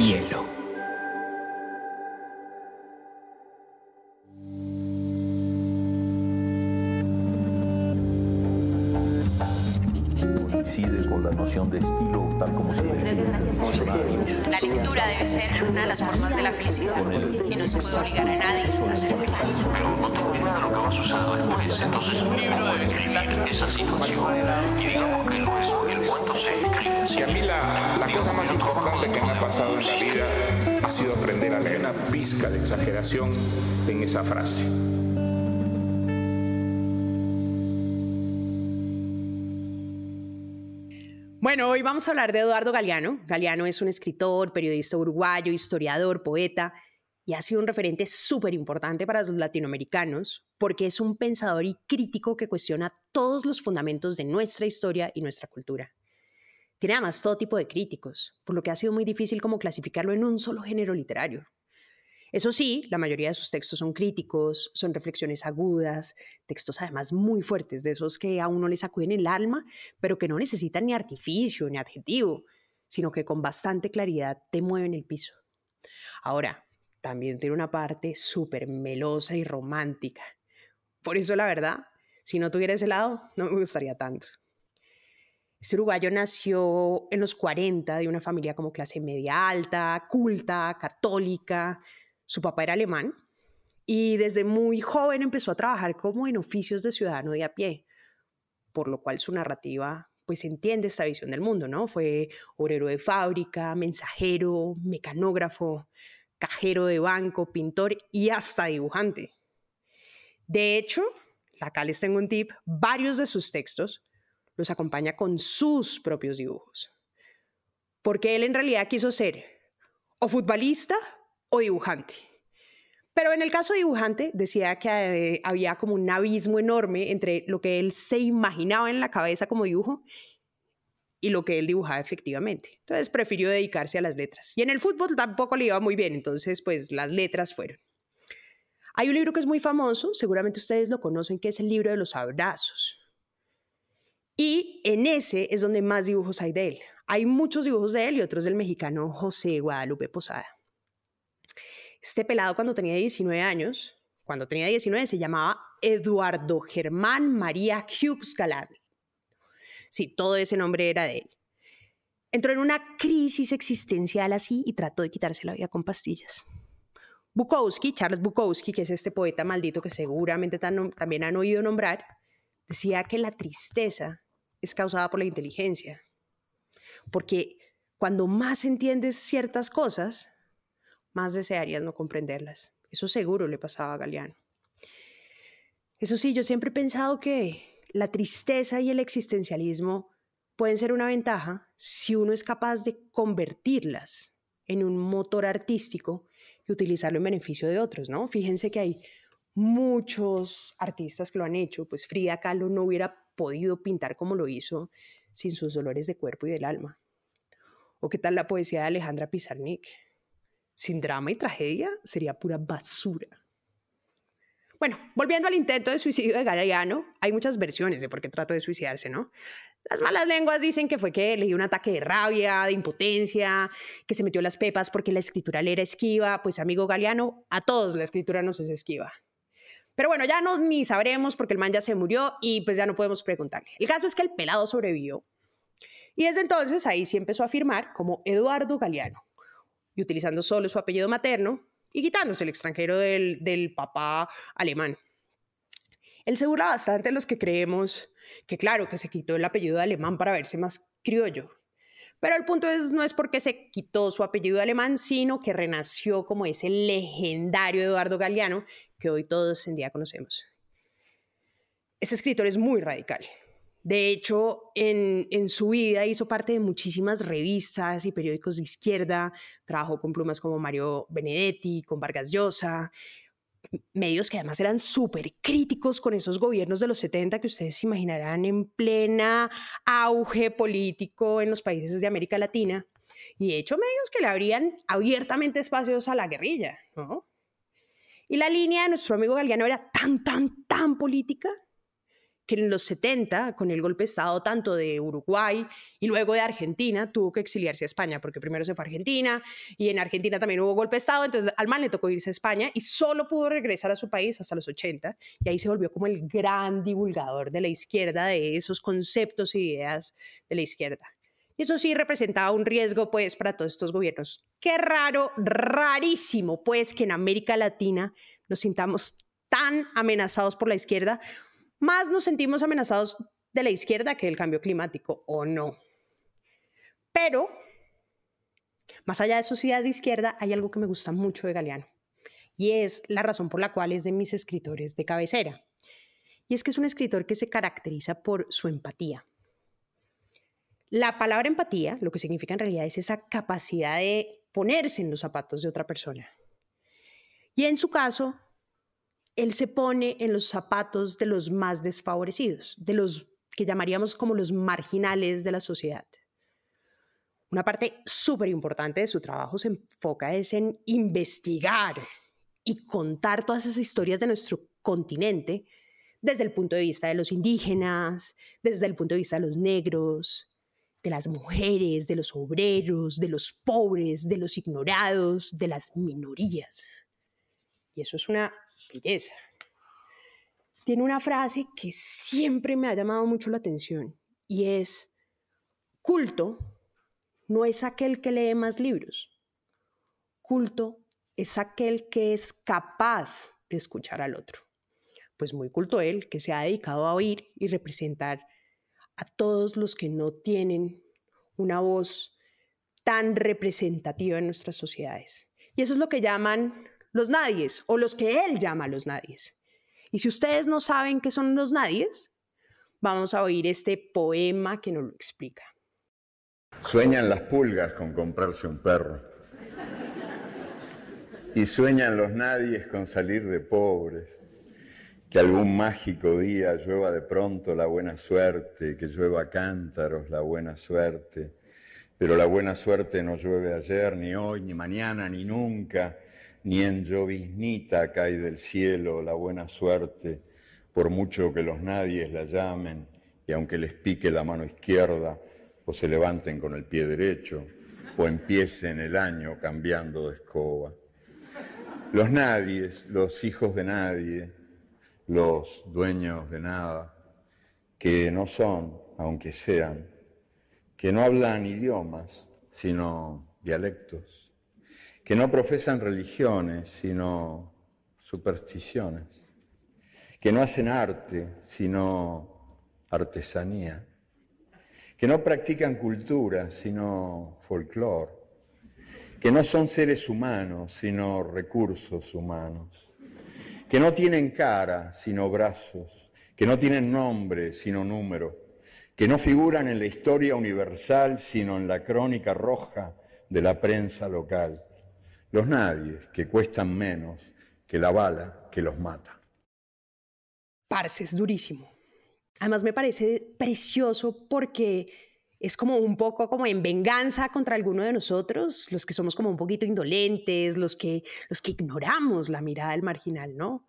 hielo. Coincide con la noción de estilo tal como se La lectura debe ser una de las formas de la felicidad y no se puede obligar a nadie a feliz. Pero no tengo idea de lo que va a suceder después. Entonces un libro debe describir esa situación. Y en la vida ha sido aprender a leer una pizca de exageración en esa frase. Bueno, hoy vamos a hablar de Eduardo Galeano. Galeano es un escritor, periodista uruguayo, historiador, poeta y ha sido un referente súper importante para los latinoamericanos porque es un pensador y crítico que cuestiona todos los fundamentos de nuestra historia y nuestra cultura. Tiene además todo tipo de críticos, por lo que ha sido muy difícil como clasificarlo en un solo género literario. Eso sí, la mayoría de sus textos son críticos, son reflexiones agudas, textos además muy fuertes, de esos que a uno le sacuden el alma, pero que no necesitan ni artificio ni adjetivo, sino que con bastante claridad te mueven el piso. Ahora, también tiene una parte súper melosa y romántica. Por eso, la verdad, si no tuviera ese lado, no me gustaría tanto. Este uruguayo nació en los 40 de una familia como clase media alta, culta, católica, su papá era alemán y desde muy joven empezó a trabajar como en oficios de ciudadano de a pie, por lo cual su narrativa pues entiende esta visión del mundo, ¿no? Fue obrero de fábrica, mensajero, mecanógrafo, cajero de banco, pintor y hasta dibujante. De hecho, acá les tengo un tip, varios de sus textos los acompaña con sus propios dibujos. Porque él en realidad quiso ser o futbolista o dibujante. Pero en el caso de dibujante decía que eh, había como un abismo enorme entre lo que él se imaginaba en la cabeza como dibujo y lo que él dibujaba efectivamente. Entonces prefirió dedicarse a las letras. Y en el fútbol tampoco le iba muy bien, entonces pues las letras fueron. Hay un libro que es muy famoso, seguramente ustedes lo conocen, que es el libro de los abrazos. Y en ese es donde más dibujos hay de él. Hay muchos dibujos de él y otros del mexicano José Guadalupe Posada. Este pelado cuando tenía 19 años, cuando tenía 19 se llamaba Eduardo Germán María Hughes Galán. Sí, todo ese nombre era de él. Entró en una crisis existencial así y trató de quitarse la vida con pastillas. Bukowski, Charles Bukowski, que es este poeta maldito que seguramente también han oído nombrar, decía que la tristeza es causada por la inteligencia. Porque cuando más entiendes ciertas cosas, más desearías no comprenderlas. Eso seguro le pasaba a Galeano. Eso sí, yo siempre he pensado que la tristeza y el existencialismo pueden ser una ventaja si uno es capaz de convertirlas en un motor artístico y utilizarlo en beneficio de otros, ¿no? Fíjense que hay muchos artistas que lo han hecho, pues Frida Kahlo no hubiera podido pintar como lo hizo sin sus dolores de cuerpo y del alma. ¿O qué tal la poesía de Alejandra Pizarnik? sin drama y tragedia, sería pura basura. Bueno, volviendo al intento de suicidio de Galeano, hay muchas versiones de por qué trató de suicidarse, ¿no? Las malas lenguas dicen que fue que le dio un ataque de rabia, de impotencia, que se metió las pepas porque la escritura le era esquiva. Pues amigo Galeano, a todos la escritura nos es esquiva. Pero bueno, ya no ni sabremos porque el man ya se murió y pues ya no podemos preguntarle. El caso es que el pelado sobrevivió. Y desde entonces ahí sí empezó a firmar como Eduardo Galeano y utilizando solo su apellido materno y quitándose el extranjero del, del papá alemán. Él se burla bastante los que creemos que, claro, que se quitó el apellido alemán para verse más criollo. Pero el punto es, no es porque se quitó su apellido alemán, sino que renació como ese legendario Eduardo Galeano que hoy todos en día conocemos. Este escritor es muy radical. De hecho, en, su vida hizo parte de muchísimas revistas y periódicos de izquierda, trabajó con plumas como Mario Benedetti, con Vargas Llosa, medios que además eran súper críticos con esos gobiernos de los 70 que ustedes imaginarán en plena auge político en los países de América Latina. Y de hecho, medios que le abrían abiertamente espacios a la guerrilla, Y la línea de nuestro amigo Galeano era tan, tan, tan política que en los 70, con el golpe de Estado tanto de Uruguay y luego de Argentina, tuvo que exiliarse a España, porque primero se fue a Argentina y en Argentina también hubo golpe de Estado, entonces al man le tocó irse a España y solo pudo regresar a su país hasta los 80 y ahí se volvió como el gran divulgador de la izquierda, de esos conceptos e ideas de la izquierda. Y eso sí representaba un riesgo pues para todos estos gobiernos. Qué raro, rarísimo pues que en América Latina nos sintamos tan amenazados por la izquierda más nos sentimos amenazados de la izquierda que del cambio climático, ¿o no? Pero, más allá de sus ideas de izquierda, hay algo que me gusta mucho de Galeano, y es la razón por la cual es de mis escritores de cabecera. Y es que es un escritor que se caracteriza por su empatía. La palabra empatía, lo que significa en realidad es esa capacidad de ponerse en los zapatos de otra persona. Y en su caso, él se pone en los zapatos de los más desfavorecidos, de los que llamaríamos como los marginales de la sociedad. Una parte súper importante de su trabajo se enfoca es en investigar y contar todas esas historias de nuestro continente desde el punto de vista de los indígenas, desde el punto de vista de los negros, de las mujeres, de los obreros, de los pobres, de los ignorados, de las minorías. Y eso es una belleza. Tiene una frase que siempre me ha llamado mucho la atención y es, culto no es aquel que lee más libros, culto es aquel que es capaz de escuchar al otro. Pues muy culto él, que se ha dedicado a oír y representar a todos los que no tienen una voz tan representativa en nuestras sociedades. Y eso es lo que llaman los nadies o los que él llama los nadies. Y si ustedes no saben qué son los nadies, vamos a oír este poema que nos lo explica. Sueñan las pulgas con comprarse un perro. Y sueñan los nadies con salir de pobres. Que algún mágico día llueva de pronto la buena suerte, que llueva cántaros la buena suerte. Pero la buena suerte no llueve ayer, ni hoy, ni mañana, ni nunca ni en lloviznita cae del cielo la buena suerte, por mucho que los nadies la llamen, y aunque les pique la mano izquierda, o se levanten con el pie derecho, o empiecen el año cambiando de escoba. Los nadies, los hijos de nadie, los dueños de nada, que no son, aunque sean, que no hablan idiomas, sino dialectos que no profesan religiones, sino supersticiones, que no hacen arte, sino artesanía, que no practican cultura, sino folclore, que no son seres humanos, sino recursos humanos, que no tienen cara, sino brazos, que no tienen nombre, sino número, que no figuran en la historia universal, sino en la crónica roja de la prensa local los nadies que cuestan menos que la bala que los mata. Parce, es durísimo. Además me parece precioso porque es como un poco como en venganza contra alguno de nosotros, los que somos como un poquito indolentes, los que, los que ignoramos la mirada del marginal, ¿no?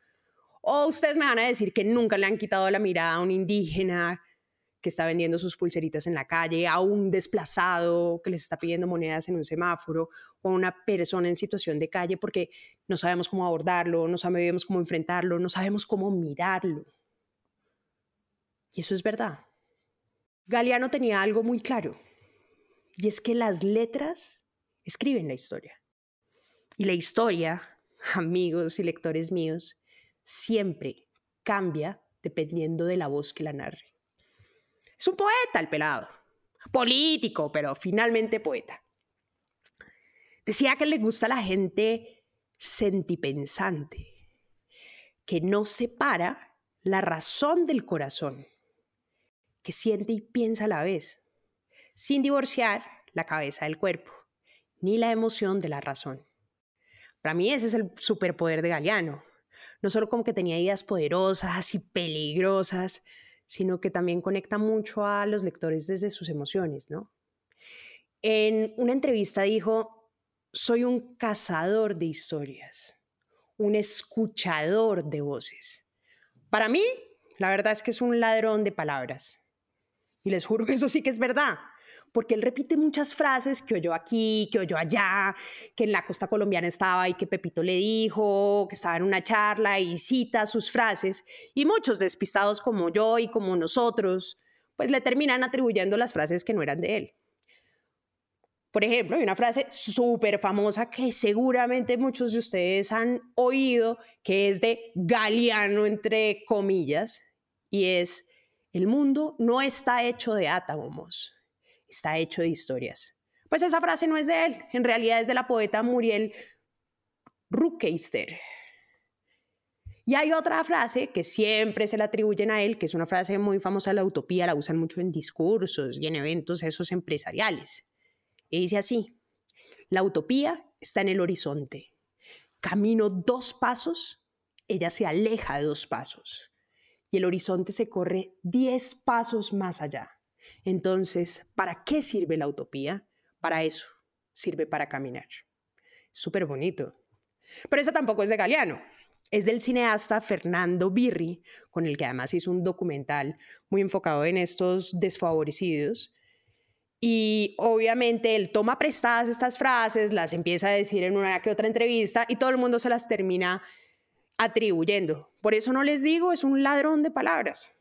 O ustedes me van a decir que nunca le han quitado la mirada a un indígena, que está vendiendo sus pulseritas en la calle, a un desplazado que les está pidiendo monedas en un semáforo, o a una persona en situación de calle porque no sabemos cómo abordarlo, no sabemos cómo enfrentarlo, no sabemos cómo mirarlo. Y eso es verdad. Galeano tenía algo muy claro, y es que las letras escriben la historia. Y la historia, amigos y lectores míos, siempre cambia dependiendo de la voz que la narre. Es un poeta el pelado. Político, pero finalmente poeta. Decía que le gusta la gente sentipensante, que no separa la razón del corazón, que siente y piensa a la vez, sin divorciar la cabeza del cuerpo, ni la emoción de la razón. Para mí ese es el superpoder de Galeano. No solo como que tenía ideas poderosas y peligrosas, sino que también conecta mucho a los lectores desde sus emociones, ¿no? En una entrevista dijo, soy un cazador de historias, un escuchador de voces. Para mí, La verdad es que es un ladrón de palabras. Y les juro que eso sí que es verdad, porque él repite muchas frases que oyó aquí, que oyó allá, que en la costa colombiana estaba y que Pepito le dijo, que estaba en una charla y cita sus frases. Y muchos despistados como yo y como nosotros, pues le terminan atribuyendo las frases que no eran de él. Por ejemplo, hay una frase súper famosa que seguramente muchos de ustedes han oído, que es de Galeano, entre comillas, y es, el mundo no está hecho de átomos, está hecho de historias. Pues esa frase no es de él, en realidad es de la poeta Muriel Rukeyster. Y hay otra frase que siempre se le atribuyen a él, que es una frase muy famosa de la utopía, la usan mucho en discursos y en eventos esos empresariales. Y dice así, la utopía está en el horizonte. Camino dos pasos, ella se aleja de dos pasos. Y el horizonte se corre diez pasos más allá. Entonces, ¿para qué sirve la utopía? Para eso, sirve para caminar. Súper bonito. Pero esa tampoco es de Galeano. Es del cineasta Fernando Birri, con el que además hizo un documental muy enfocado en estos desfavorecidos, y obviamente él toma prestadas estas frases, las empieza a decir en una que otra entrevista y todo el mundo se las termina atribuyendo. Por eso no les digo, es un ladrón de palabras.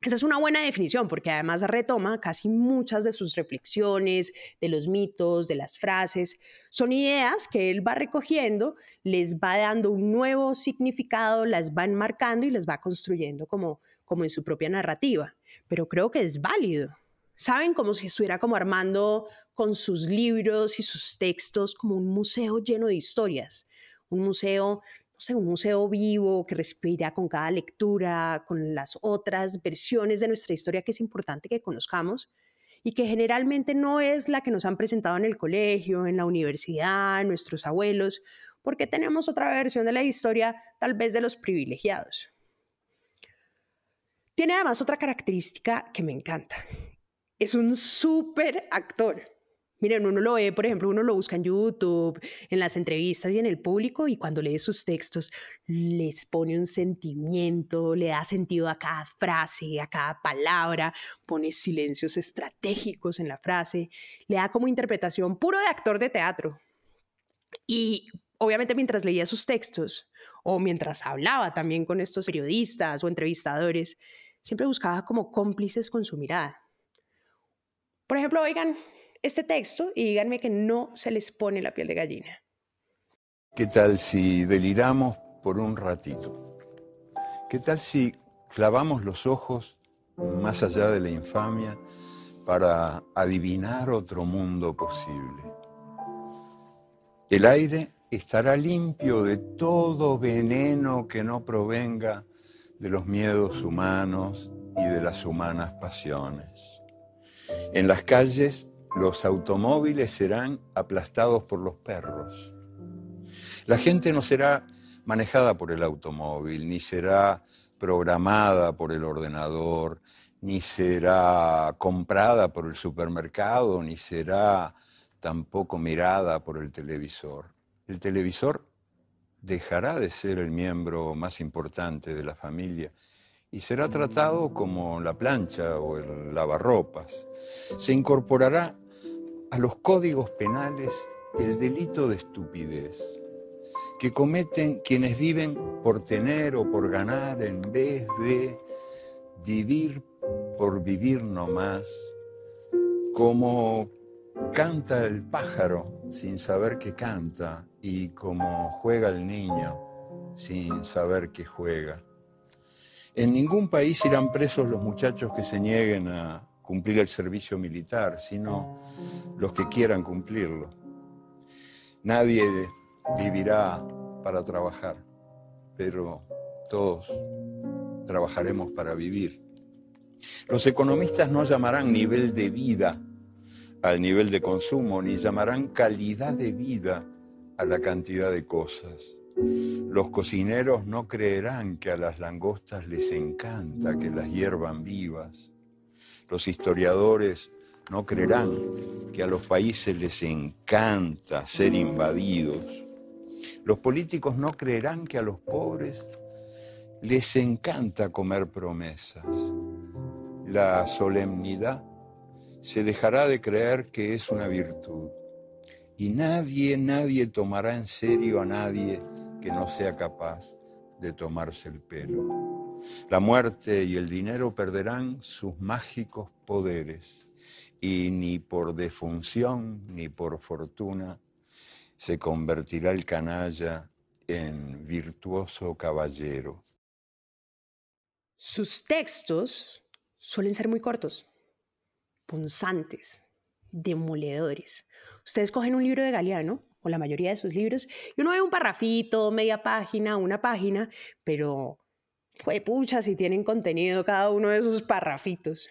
Esa es una buena definición porque además retoma casi muchas de sus reflexiones, de los mitos, de las frases. Son ideas que él va recogiendo, les va dando un nuevo significado, las va enmarcando y las va construyendo como, como en su propia narrativa. Pero creo que es válido. ¿Saben? Como si estuviera como armando con sus libros y sus textos como un museo lleno de historias. Un museo, no sé, un museo vivo que respira con cada lectura, con las otras versiones de nuestra historia que es importante que conozcamos y que generalmente no es la que nos han presentado en el colegio, en la universidad, nuestros abuelos, porque tenemos otra versión de la historia tal vez de los privilegiados. Tiene además otra característica que me encanta es un súper actor. Miren, uno lo ve, por ejemplo, uno lo busca en YouTube, en las entrevistas y en el público, y cuando lee sus textos, les pone un sentimiento, le da sentido a cada frase, a cada palabra, pone silencios estratégicos en la frase, le da como interpretación puro de actor de teatro. Y obviamente mientras leía sus textos, o mientras hablaba también con estos periodistas o entrevistadores, siempre buscaba como cómplices con su mirada por ejemplo, oigan este texto y díganme que no se les pone la piel de gallina. ¿Qué tal si deliramos por un ratito? ¿Qué tal si clavamos los ojos más allá de la infamia para adivinar otro mundo posible? El aire estará limpio de todo veneno que no provenga de los miedos humanos y de las humanas pasiones. En las calles los automóviles serán aplastados por los perros. La gente no será manejada por el automóvil, ni será programada por el ordenador, ni será comprada por el supermercado, ni será tampoco mirada por el televisor. El televisor dejará de ser el miembro más importante de la familia y será tratado como la plancha o el lavarropas. Se incorporará a los códigos penales el delito de estupidez que cometen quienes viven por tener o por ganar en vez de vivir por vivir nomás, como canta el pájaro sin saber que canta y como juega el niño sin saber que juega. En ningún país irán presos los muchachos que se nieguen a cumplir el servicio militar, sino los que quieran cumplirlo. Nadie vivirá para trabajar, pero todos trabajaremos para vivir. Los economistas no llamarán nivel de vida al nivel de consumo, ni llamarán calidad de vida a la cantidad de cosas. Los cocineros no creerán que a las langostas les encanta que las hiervan vivas. Los historiadores no creerán que a los países les encanta ser invadidos. Los políticos no creerán que a los pobres les encanta comer promesas. La solemnidad se dejará de creer que es una virtud. Y nadie, nadie tomará en serio a nadie que no sea capaz de tomarse el pelo. La muerte y el dinero perderán sus mágicos poderes y ni por defunción ni por fortuna se convertirá el canalla en virtuoso caballero. Sus textos suelen ser muy cortos, punzantes, demoledores. Ustedes cogen un libro de Galeano, o la mayoría de sus libros, y uno ve un parrafito, media página, una página, pero fue pucha si tienen contenido cada uno de esos parrafitos.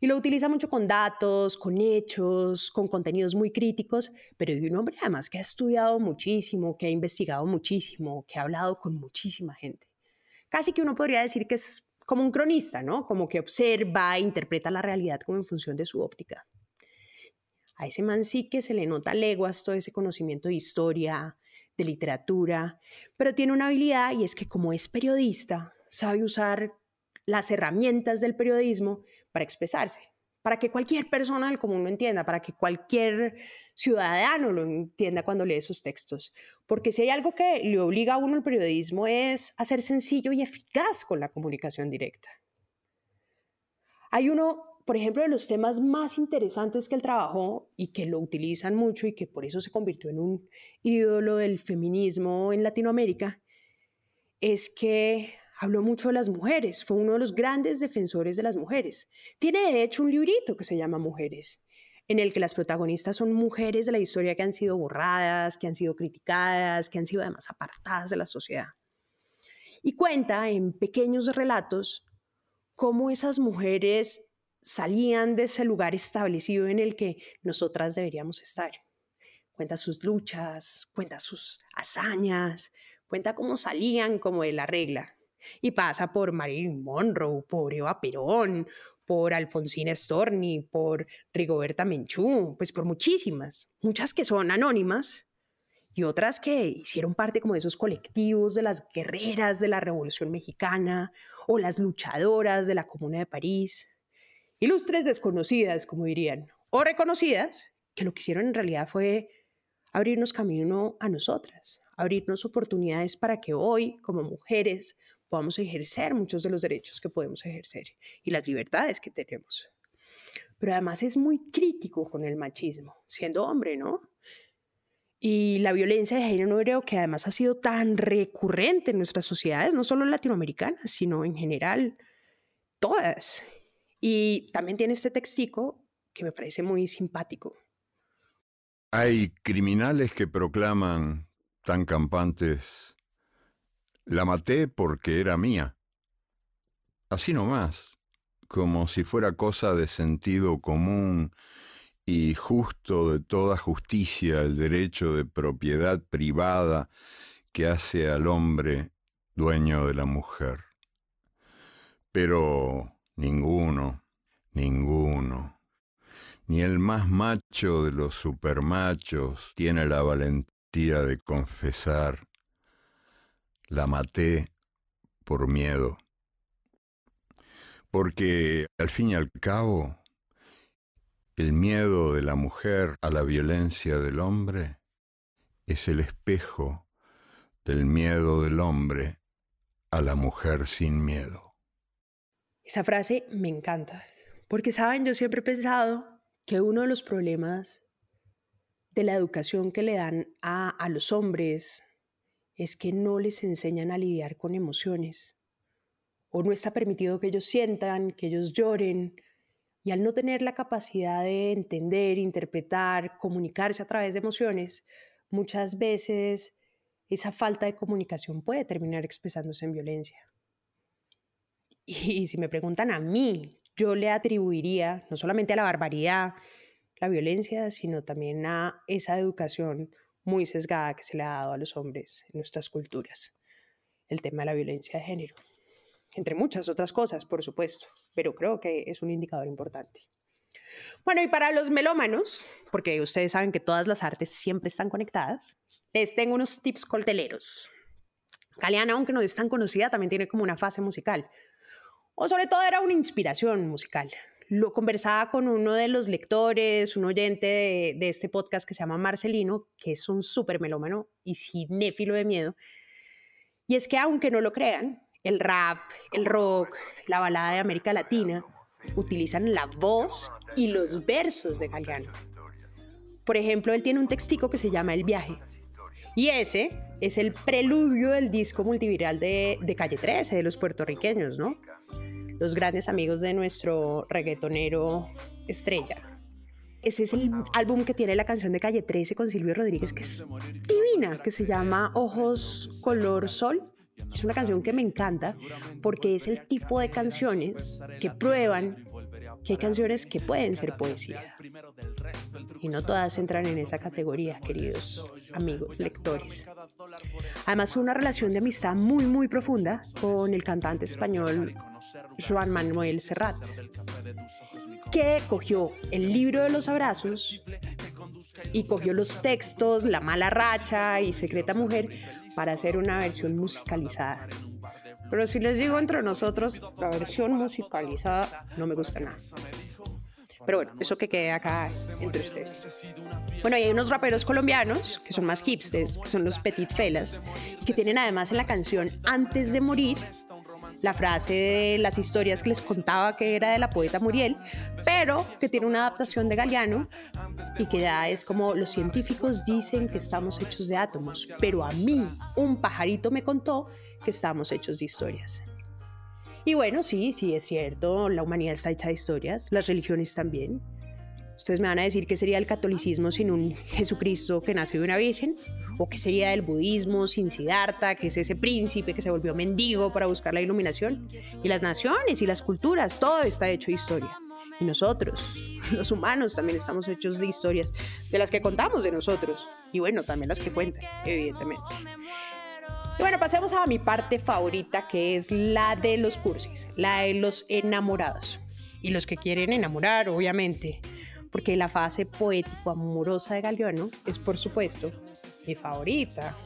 Y lo utiliza mucho con datos, con hechos, con contenidos muy críticos, pero de un hombre además que ha estudiado muchísimo, que ha investigado muchísimo, que ha hablado con muchísima gente. Casi que uno podría decir que es como un cronista, ¿no? Como que observa e interpreta la realidad como en función de su óptica. A ese man sí que se le nota leguas todo ese conocimiento de historia, de literatura, pero tiene una habilidad y es que como es periodista, sabe usar las herramientas del periodismo para expresarse, para que cualquier persona del común lo entienda, para que cualquier ciudadano lo entienda cuando lee esos textos. Porque si hay algo que le obliga a uno el periodismo es a ser sencillo y eficaz con la comunicación directa. Hay uno, por ejemplo, de los temas más interesantes que él trabajó y que lo utilizan mucho y que por eso se convirtió en un ídolo del feminismo en Latinoamérica, es que habló mucho de las mujeres, fue uno de los grandes defensores de las mujeres. Tiene de hecho un librito que se llama Mujeres, en el que las protagonistas son mujeres de la historia que han sido borradas, que han sido criticadas, que han sido además apartadas de la sociedad. Y cuenta en pequeños relatos cómo esas mujeres salían de ese lugar establecido en el que nosotras deberíamos estar. Cuenta sus luchas, cuenta sus hazañas, cuenta cómo salían como de la regla. Y pasa por Marilyn Monroe, por Eva Perón, por Alfonsina Storni, por Rigoberta Menchú, pues por muchísimas, muchas que son anónimas y otras que hicieron parte como de esos colectivos de las guerreras de la Revolución Mexicana o las luchadoras de la Comuna de París. Ilustres desconocidas, como dirían, o reconocidas, que lo que hicieron en realidad fue abrirnos camino a nosotras, abrirnos oportunidades para que hoy, como mujeres, podamos ejercer muchos de los derechos que podemos ejercer y las libertades que tenemos. Pero además es muy crítico con el machismo, siendo hombre, ¿no? Y la violencia de género creo que además ha sido tan recurrente en nuestras sociedades, no solo latinoamericanas, sino en general, todas. Y también tiene este textico que me parece muy simpático. Hay criminales que proclaman tan campantes la maté porque era mía. Así nomás, como si fuera cosa de sentido común y justo de toda justicia el derecho de propiedad privada que hace al hombre dueño de la mujer. Pero ninguno, ninguno, ni el más macho de los supermachos tiene la valentía de confesar la maté por miedo. Porque al fin y al cabo, el miedo de la mujer a la violencia del hombre es el espejo del miedo del hombre a la mujer sin miedo. Esa frase me encanta, porque saben, yo siempre he pensado que uno de los problemas de la educación que le dan a, a los hombres, es que no les enseñan a lidiar con emociones o no está permitido que ellos sientan, que ellos lloren. Y al no tener la capacidad de entender, interpretar, comunicarse a través de emociones, muchas veces esa falta de comunicación puede terminar expresándose en violencia. Y si me preguntan a mí, yo le atribuiría no solamente a la barbaridad, la violencia, sino también a esa educación muy sesgada que se le ha dado a los hombres en nuestras culturas, el tema de la violencia de género, entre muchas otras cosas, por supuesto, pero creo que es un indicador importante. Bueno, y para los melómanos, porque ustedes saben que todas las artes siempre están conectadas, les tengo unos tips colteleros. Galeana, aunque no es tan conocida, también tiene como una fase musical. O sobre todo era una inspiración musical. Lo conversaba con uno de los lectores, un oyente de, este podcast que se llama Marcelino, que es un súper melómano y cinéfilo de miedo. Y es que aunque no lo crean, el rap, el rock, la balada de América Latina utilizan la voz y los versos de Galeano. Por ejemplo, él tiene un textico que se llama El viaje. Y ese es el preludio del disco multiviral de, de Calle 13, de los puertorriqueños, ¿no? Los grandes amigos de nuestro reggaetonero estrella. Ese es el álbum que tiene la canción de Calle 13 con Silvio Rodríguez, que es divina, que se llama Ojos Color Sol. Es una canción que me encanta porque es el tipo de canciones que prueban que hay canciones que pueden ser poesía. Y no todas entran en esa categoría, queridos amigos, lectores. Además, una relación de amistad muy, muy profunda con el cantante español Juan Manuel Serrat, que cogió el libro de los abrazos y cogió los textos La mala racha y Secreta Mujer para hacer una versión musicalizada. Pero si les digo entre nosotros, la versión musicalizada no me gusta nada. Pero bueno, eso que quede acá entre ustedes. Bueno, hay unos raperos colombianos que son más hipsters, que son los Petit Felas, que tienen además en la canción Antes de morir la frase de las historias que les contaba que era de la poeta Muriel, pero que tiene una adaptación de Galeano y que ya es como los científicos dicen que estamos hechos de átomos, pero a mí un pajarito me contó que estamos hechos de historias. Y bueno, sí, sí es cierto, la humanidad está hecha de historias, las religiones también. Ustedes me van a decir qué sería el catolicismo sin un Jesucristo que nació de una virgen, o qué sería el budismo sin Siddhartha, que es ese príncipe que se volvió mendigo para buscar la iluminación. Y las naciones y las culturas, todo está hecho de historia. Y nosotros, los humanos, también estamos hechos de historias, de las que contamos de nosotros. Y bueno, también las que cuentan, evidentemente. Y bueno, pasemos a mi parte favorita, que es la de los cursis, la de los enamorados. Y los que quieren enamorar, obviamente porque la fase poético-amorosa de Galeano es, por supuesto, mi favorita.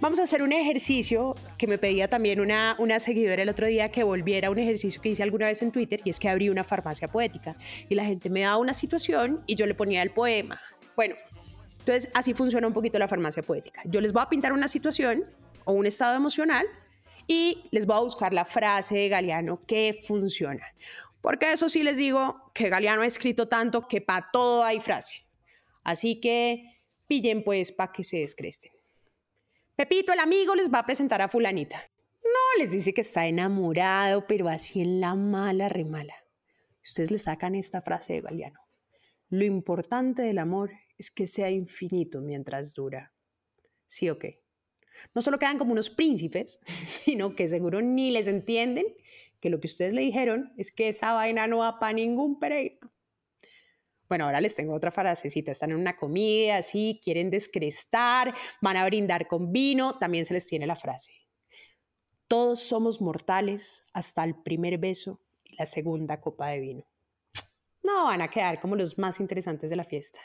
Vamos a hacer un ejercicio que me pedía también una, una seguidora el otro día que volviera a un ejercicio que hice alguna vez en Twitter y es que abrí una farmacia poética y la gente me daba una situación y yo le ponía el poema. Bueno, entonces así funciona un poquito la farmacia poética. Yo les voy a pintar una situación o un estado emocional y les voy a buscar la frase de Galeano que funciona. Porque eso sí les digo que Galeano ha escrito tanto que para todo hay frase. Así que pillen pues para que se descresten. Pepito, el amigo, les va a presentar a fulanita. No, les dice que está enamorado, pero así en la mala remala. Ustedes le sacan esta frase de Galeano. Lo importante del amor es que sea infinito mientras dura. ¿Sí o qué? No solo quedan como unos príncipes, sino que seguro ni les entienden que lo que ustedes le dijeron es que esa vaina no va para ningún Pereira. Bueno, ahora les tengo otra frasecita. Están en una comida, así, quieren descrestar, van a brindar con vino, también se les tiene la frase. Todos somos mortales hasta el primer beso y la segunda copa de vino. No, van a quedar como los más interesantes de la fiesta.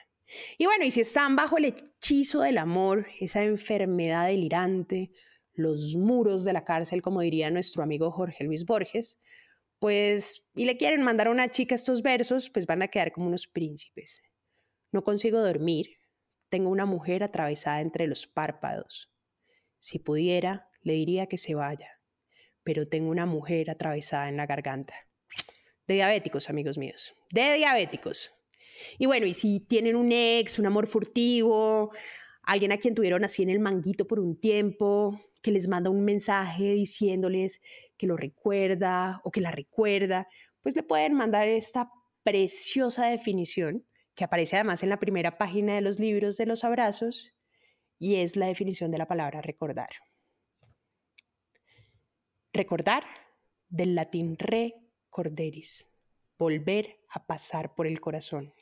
Y bueno, y si están bajo el hechizo del amor, esa enfermedad delirante, los muros de la cárcel, como diría nuestro amigo Jorge Luis Borges, pues, y le quieren mandar a una chica estos versos, pues van a quedar como unos príncipes. No consigo dormir, tengo una mujer atravesada entre los párpados. Si pudiera, le diría que se vaya, pero tengo una mujer atravesada en la garganta. De diabéticos, amigos míos, de diabéticos. Y bueno, y si tienen un ex, un amor furtivo, alguien a quien tuvieron así en el manguito por un tiempo, que les manda un mensaje diciéndoles que lo recuerda o que la recuerda, pues le pueden mandar esta preciosa definición que aparece además en la primera página de los libros de los abrazos y es la definición de la palabra recordar. Recordar del latín recorderis, volver a pasar por el corazón.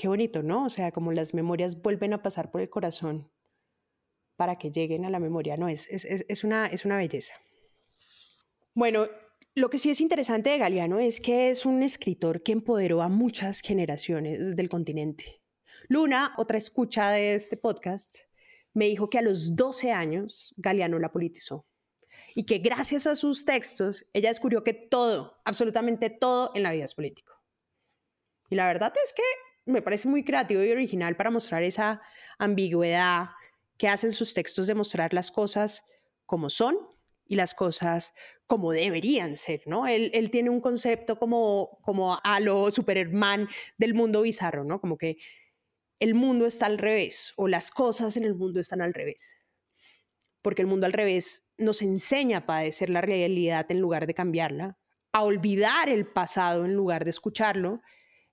Qué bonito, ¿no? O sea, como las memorias vuelven a pasar por el corazón para que lleguen a la memoria. No, es, es, una, es una belleza. Bueno, lo que sí es interesante de Galeano es que es un escritor que empoderó a muchas generaciones del continente. Luna, otra escucha de este podcast, me dijo que a los 12 años Galeano la politizó y que gracias a sus textos ella descubrió que todo, absolutamente todo en la vida es político. Y la verdad es que me parece muy creativo y original para mostrar esa ambigüedad que hacen sus textos de mostrar las cosas como son y las cosas como deberían ser, ¿no? Él, él tiene un concepto como, como a lo Superman del mundo bizarro, ¿no? Como que el mundo está al revés o las cosas en el mundo están al revés. Porque el mundo al revés nos enseña a padecer la realidad en lugar de cambiarla, a olvidar el pasado en lugar de escucharlo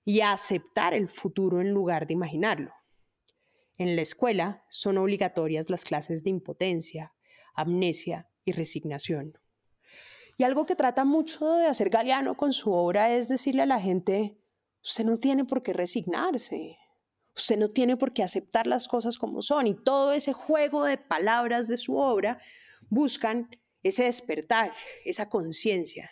y a aceptar el futuro en lugar de imaginarlo. En la escuela son obligatorias las clases de impotencia, amnesia y resignación. Y algo que trata mucho de hacer Galeano con su obra es decirle a la gente, usted no tiene por qué resignarse, usted no tiene por qué aceptar las cosas como son. Y todo ese juego de palabras de su obra buscan ese despertar, esa conciencia,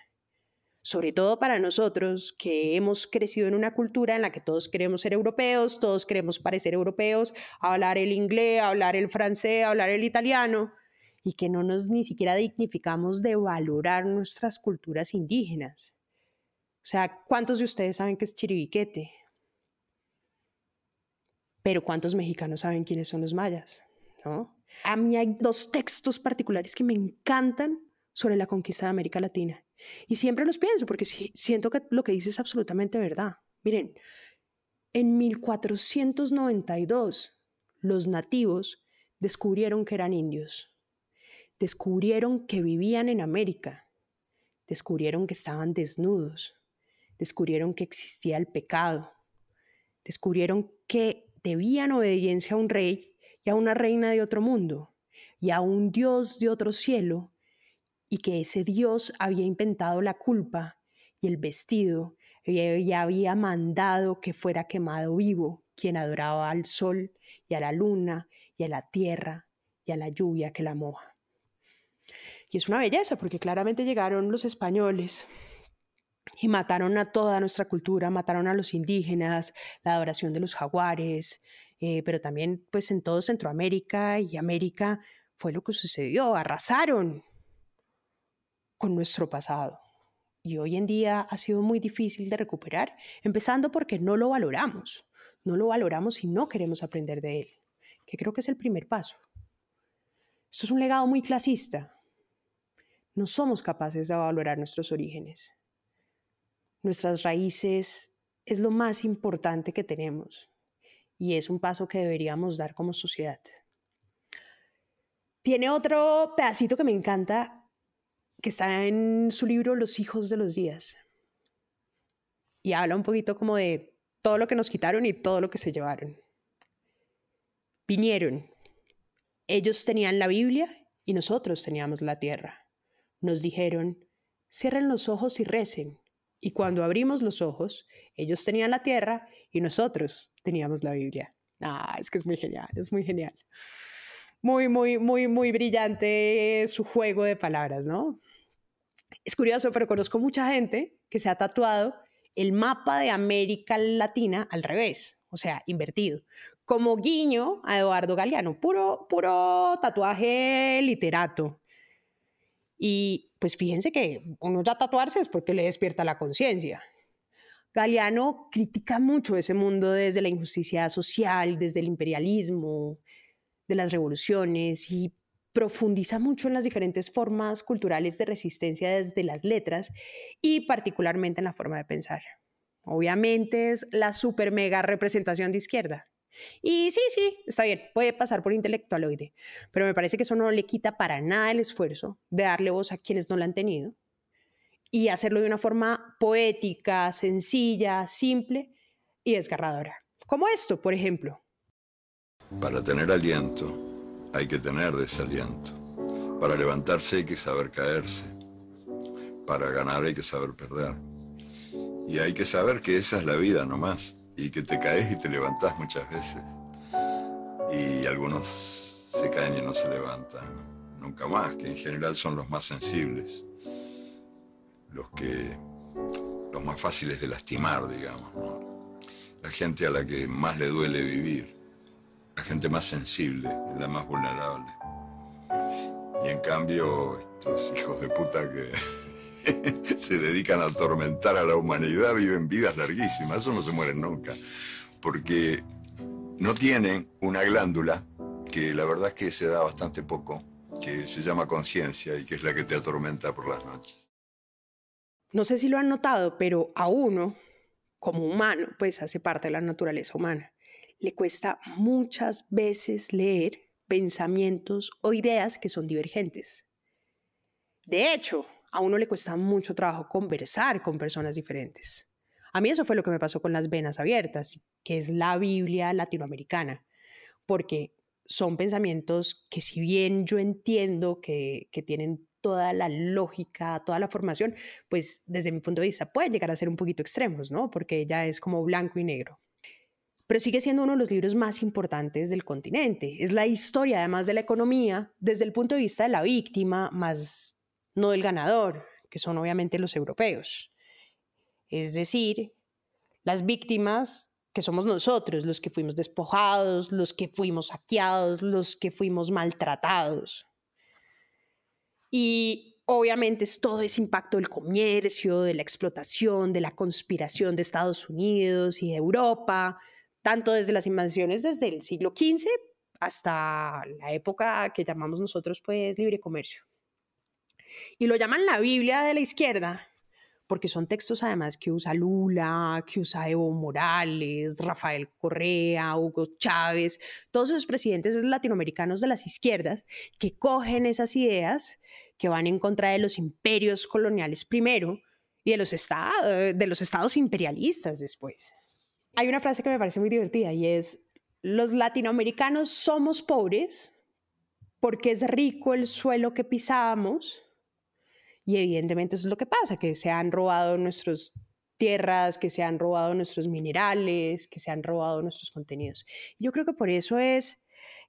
sobre todo para nosotros que hemos crecido en una cultura en la que todos queremos ser europeos, todos queremos parecer europeos, hablar el inglés, hablar el francés, hablar el italiano, y que no nos ni siquiera dignificamos de valorar nuestras culturas indígenas. O sea, ¿cuántos de ustedes saben qué es chiribiquete? Pero ¿cuántos mexicanos saben quiénes son los mayas? ¿No? A mí hay dos textos particulares que me encantan sobre la conquista de América Latina. Y siempre los pienso porque siento que lo que dice es absolutamente verdad. Miren, en 1492 los nativos descubrieron que eran indios, descubrieron que vivían en América, descubrieron que estaban desnudos, descubrieron que existía el pecado, descubrieron que debían obediencia a un rey y a una reina de otro mundo y a un dios de otro cielo y que ese Dios había inventado la culpa y el vestido y había mandado que fuera quemado vivo quien adoraba al sol y a la luna y a la tierra y a la lluvia que la moja. Y es una belleza porque claramente llegaron los españoles y mataron a toda nuestra cultura, mataron a los indígenas, la adoración de los jaguares, eh, pero también pues en todo Centroamérica y América fue lo que sucedió, arrasaron con nuestro pasado. Y hoy en día ha sido muy difícil de recuperar, empezando porque no lo valoramos. No lo valoramos y no queremos aprender de él, que creo que es el primer paso. Esto es un legado muy clasista. No somos capaces de valorar nuestros orígenes. Nuestras raíces es lo más importante que tenemos y es un paso que deberíamos dar como sociedad. Tiene otro pedacito que me encanta que está en su libro Los hijos de los días. Y habla un poquito como de todo lo que nos quitaron y todo lo que se llevaron. Vinieron. Ellos tenían la Biblia y nosotros teníamos la tierra. Nos dijeron, cierren los ojos y recen. Y cuando abrimos los ojos, ellos tenían la tierra y nosotros teníamos la Biblia. Ah, es que es muy genial, es muy genial. Muy, muy, muy, muy brillante su juego de palabras, ¿no? Es curioso, pero conozco mucha gente que se ha tatuado el mapa de América Latina al revés, o sea, invertido, como guiño a Eduardo Galeano, puro, puro tatuaje literato. Y pues fíjense que uno ya tatuarse es porque le despierta la conciencia. Galeano critica mucho ese mundo desde la injusticia social, desde el imperialismo, de las revoluciones y profundiza mucho en las diferentes formas culturales de resistencia desde las letras y particularmente en la forma de pensar. Obviamente es la super mega representación de izquierda. Y sí, sí, está bien, puede pasar por intelectualoide, pero me parece que eso no le quita para nada el esfuerzo de darle voz a quienes no la han tenido y hacerlo de una forma poética, sencilla, simple y desgarradora. Como esto, por ejemplo. Para tener aliento hay que tener desaliento. Para levantarse hay que saber caerse. Para ganar hay que saber perder. Y hay que saber que esa es la vida nomás. Y que te caes y te levantás muchas veces. Y algunos se caen y no se levantan nunca más, que en general son los más sensibles. Los que. los más fáciles de lastimar, digamos. La gente a la que más le duele vivir. La gente más sensible, la más vulnerable. Y en cambio, estos hijos de puta que se dedican a atormentar a la humanidad viven vidas larguísimas, eso no se mueren nunca, porque no tienen una glándula que la verdad es que se da bastante poco, que se llama conciencia y que es la que te atormenta por las noches. No sé si lo han notado, pero a uno, como humano, pues hace parte de la naturaleza humana, le cuesta muchas veces leer pensamientos o ideas que son divergentes. De hecho, a uno le cuesta mucho trabajo conversar con personas diferentes. A mí eso fue lo que me pasó con las venas abiertas, que es la Biblia latinoamericana, porque son pensamientos que si bien yo entiendo que, que tienen toda la lógica, toda la formación, pues desde mi punto de vista pueden llegar a ser un poquito extremos, ¿no? Porque ya es como blanco y negro. Pero sigue siendo uno de los libros más importantes del continente. Es la historia, además de la economía, desde el punto de vista de la víctima, más no del ganador, que son obviamente los europeos. Es decir, las víctimas que somos nosotros, los que fuimos despojados, los que fuimos saqueados, los que fuimos maltratados. Y obviamente es todo ese impacto del comercio, de la explotación, de la conspiración de Estados Unidos y de Europa, tanto desde las invasiones desde el siglo XV hasta la época que llamamos nosotros pues libre comercio. Y lo llaman la Biblia de la izquierda, porque son textos además que usa Lula, que usa Evo Morales, Rafael Correa, Hugo Chávez, todos esos presidentes latinoamericanos de las izquierdas que cogen esas ideas que van en contra de los imperios coloniales primero y de los, estados, de los estados imperialistas después. Hay una frase que me parece muy divertida y es, los latinoamericanos somos pobres porque es rico el suelo que pisamos y evidentemente eso es lo que pasa, que se han robado nuestras tierras, que se han robado nuestros minerales, que se han robado nuestros contenidos. Yo creo que por eso es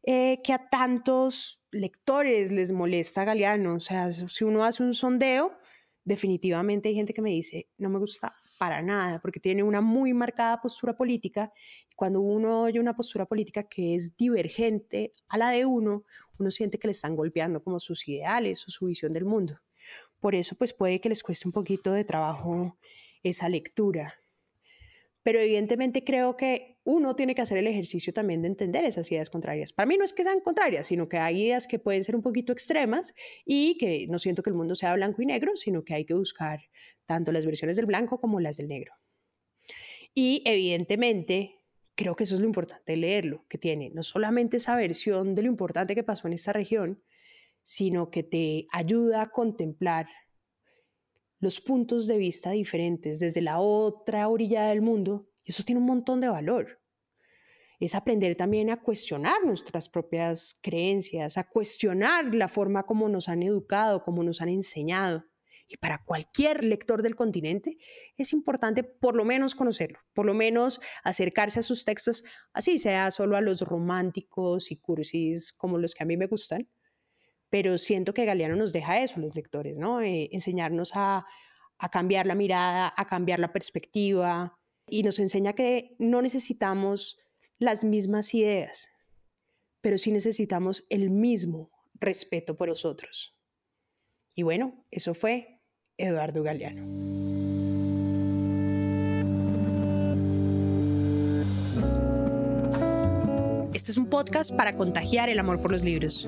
eh, que a tantos lectores les molesta Galeano. O sea, si uno hace un sondeo, definitivamente hay gente que me dice, no me gusta para nada, porque tiene una muy marcada postura política. Cuando uno oye una postura política que es divergente a la de uno, uno siente que le están golpeando como sus ideales o su visión del mundo. Por eso, pues puede que les cueste un poquito de trabajo esa lectura. Pero evidentemente creo que uno tiene que hacer el ejercicio también de entender esas ideas contrarias. Para mí no es que sean contrarias, sino que hay ideas que pueden ser un poquito extremas y que no siento que el mundo sea blanco y negro, sino que hay que buscar tanto las versiones del blanco como las del negro. Y evidentemente creo que eso es lo importante leerlo, que tiene no solamente esa versión de lo importante que pasó en esta región, sino que te ayuda a contemplar los puntos de vista diferentes desde la otra orilla del mundo, eso tiene un montón de valor. Es aprender también a cuestionar nuestras propias creencias, a cuestionar la forma como nos han educado, como nos han enseñado. Y para cualquier lector del continente es importante por lo menos conocerlo, por lo menos acercarse a sus textos, así sea solo a los románticos y cursis como los que a mí me gustan, pero siento que Galeano nos deja eso, los lectores, ¿no? Eh, enseñarnos a, a cambiar la mirada, a cambiar la perspectiva y nos enseña que no necesitamos las mismas ideas, pero sí necesitamos el mismo respeto por los otros. Y bueno, eso fue Eduardo Galeano. Este es un podcast para contagiar el amor por los libros,